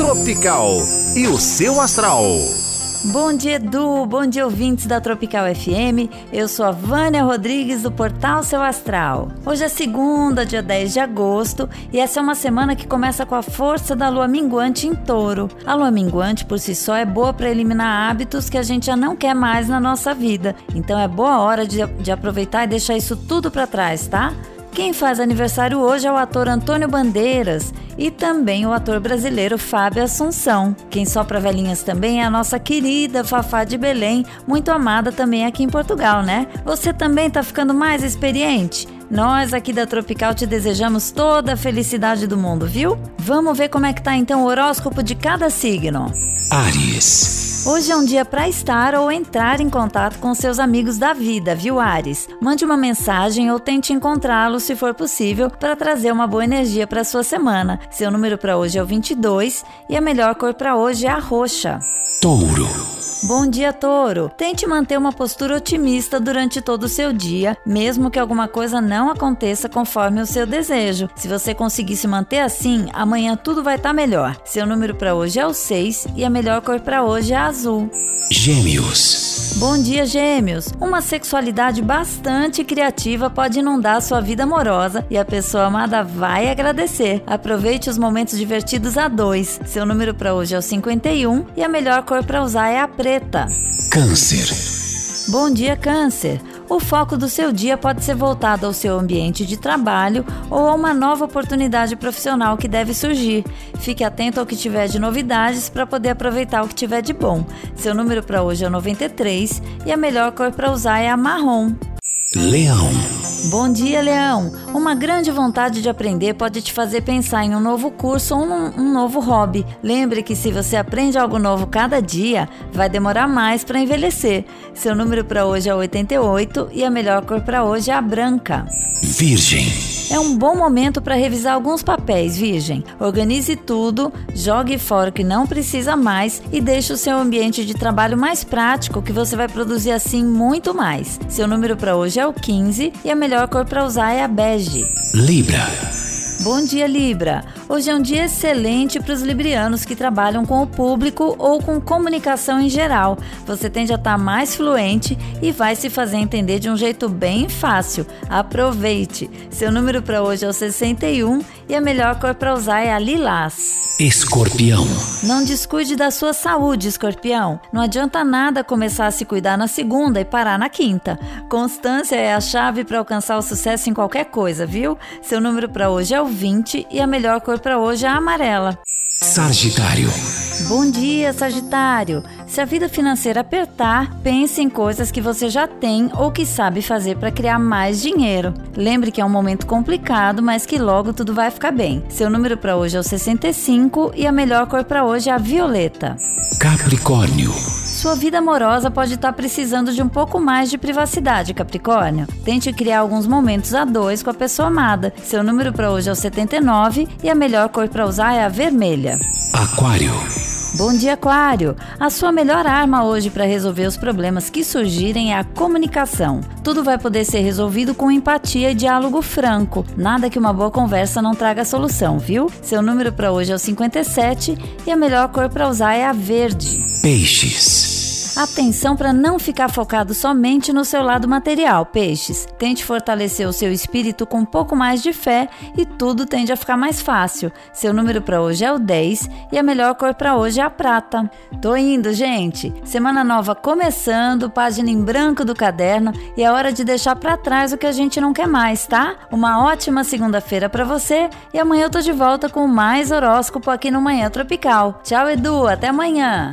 Tropical e o seu astral. Bom dia, Edu. Bom dia, ouvintes da Tropical FM. Eu sou a Vânia Rodrigues do Portal Seu Astral. Hoje é segunda, dia 10 de agosto, e essa é uma semana que começa com a força da lua minguante em touro. A lua minguante por si só é boa para eliminar hábitos que a gente já não quer mais na nossa vida. Então é boa hora de, de aproveitar e deixar isso tudo para trás, tá? Quem faz aniversário hoje é o ator Antônio Bandeiras e também o ator brasileiro Fábio Assunção. Quem sopra velhinhas também é a nossa querida Fafá de Belém, muito amada também aqui em Portugal, né? Você também tá ficando mais experiente? Nós aqui da Tropical te desejamos toda a felicidade do mundo, viu? Vamos ver como é que tá então o horóscopo de cada signo. Ares. Hoje é um dia para estar ou entrar em contato com seus amigos da vida, viu, Ares? Mande uma mensagem ou tente encontrá-los se for possível para trazer uma boa energia para sua semana. Seu número para hoje é o 22 e a melhor cor para hoje é a roxa. Touro. Bom dia, Touro. Tente manter uma postura otimista durante todo o seu dia, mesmo que alguma coisa não aconteça conforme o seu desejo. Se você conseguir se manter assim, amanhã tudo vai estar tá melhor. Seu número para hoje é o 6 e a melhor cor para hoje é azul. Gêmeos. Bom dia, Gêmeos! Uma sexualidade bastante criativa pode inundar sua vida amorosa e a pessoa amada vai agradecer. Aproveite os momentos divertidos a dois. Seu número para hoje é o 51 e a melhor cor para usar é a preta. Câncer. Bom dia, Câncer! O foco do seu dia pode ser voltado ao seu ambiente de trabalho ou a uma nova oportunidade profissional que deve surgir. Fique atento ao que tiver de novidades para poder aproveitar o que tiver de bom. Seu número para hoje é o 93 e a melhor cor para usar é a marrom. Leão. Bom dia, Leão! Uma grande vontade de aprender pode te fazer pensar em um novo curso ou um, um novo hobby. Lembre que se você aprende algo novo cada dia, vai demorar mais para envelhecer. Seu número para hoje é 88 e a melhor cor para hoje é a branca. Virgem. É um bom momento para revisar alguns papéis, Virgem. Organize tudo, jogue fora o que não precisa mais e deixe o seu ambiente de trabalho mais prático, que você vai produzir assim muito mais. Seu número para hoje é o 15 e a melhor cor para usar é a bege. Libra. Bom dia, Libra! Hoje é um dia excelente para os librianos que trabalham com o público ou com comunicação em geral. Você tende a estar mais fluente e vai se fazer entender de um jeito bem fácil. Aproveite! Seu número para hoje é o 61 e a melhor cor para usar é a lilás. Escorpião. Não descuide da sua saúde, escorpião. Não adianta nada começar a se cuidar na segunda e parar na quinta. Constância é a chave para alcançar o sucesso em qualquer coisa, viu? Seu número para hoje é o 20 e a melhor cor para hoje é a amarela. Sagitário. Bom dia, Sagitário! Se a vida financeira apertar, pense em coisas que você já tem ou que sabe fazer para criar mais dinheiro. Lembre que é um momento complicado, mas que logo tudo vai ficar bem. Seu número para hoje é o 65 e a melhor cor para hoje é a violeta. Capricórnio. Sua vida amorosa pode estar precisando de um pouco mais de privacidade, Capricórnio. Tente criar alguns momentos a dois com a pessoa amada. Seu número para hoje é o 79 e a melhor cor para usar é a vermelha. Aquário. Bom dia, Aquário! A sua melhor arma hoje para resolver os problemas que surgirem é a comunicação. Tudo vai poder ser resolvido com empatia e diálogo franco. Nada que uma boa conversa não traga solução, viu? Seu número para hoje é o 57 e a melhor cor para usar é a verde. Peixes. Atenção para não ficar focado somente no seu lado material, peixes. Tente fortalecer o seu espírito com um pouco mais de fé e tudo tende a ficar mais fácil. Seu número para hoje é o 10 e a melhor cor para hoje é a prata. Tô indo, gente. Semana nova começando, página em branco do caderno e é hora de deixar para trás o que a gente não quer mais, tá? Uma ótima segunda-feira para você e amanhã eu tô de volta com mais horóscopo aqui no Manhã Tropical. Tchau, Edu, até amanhã.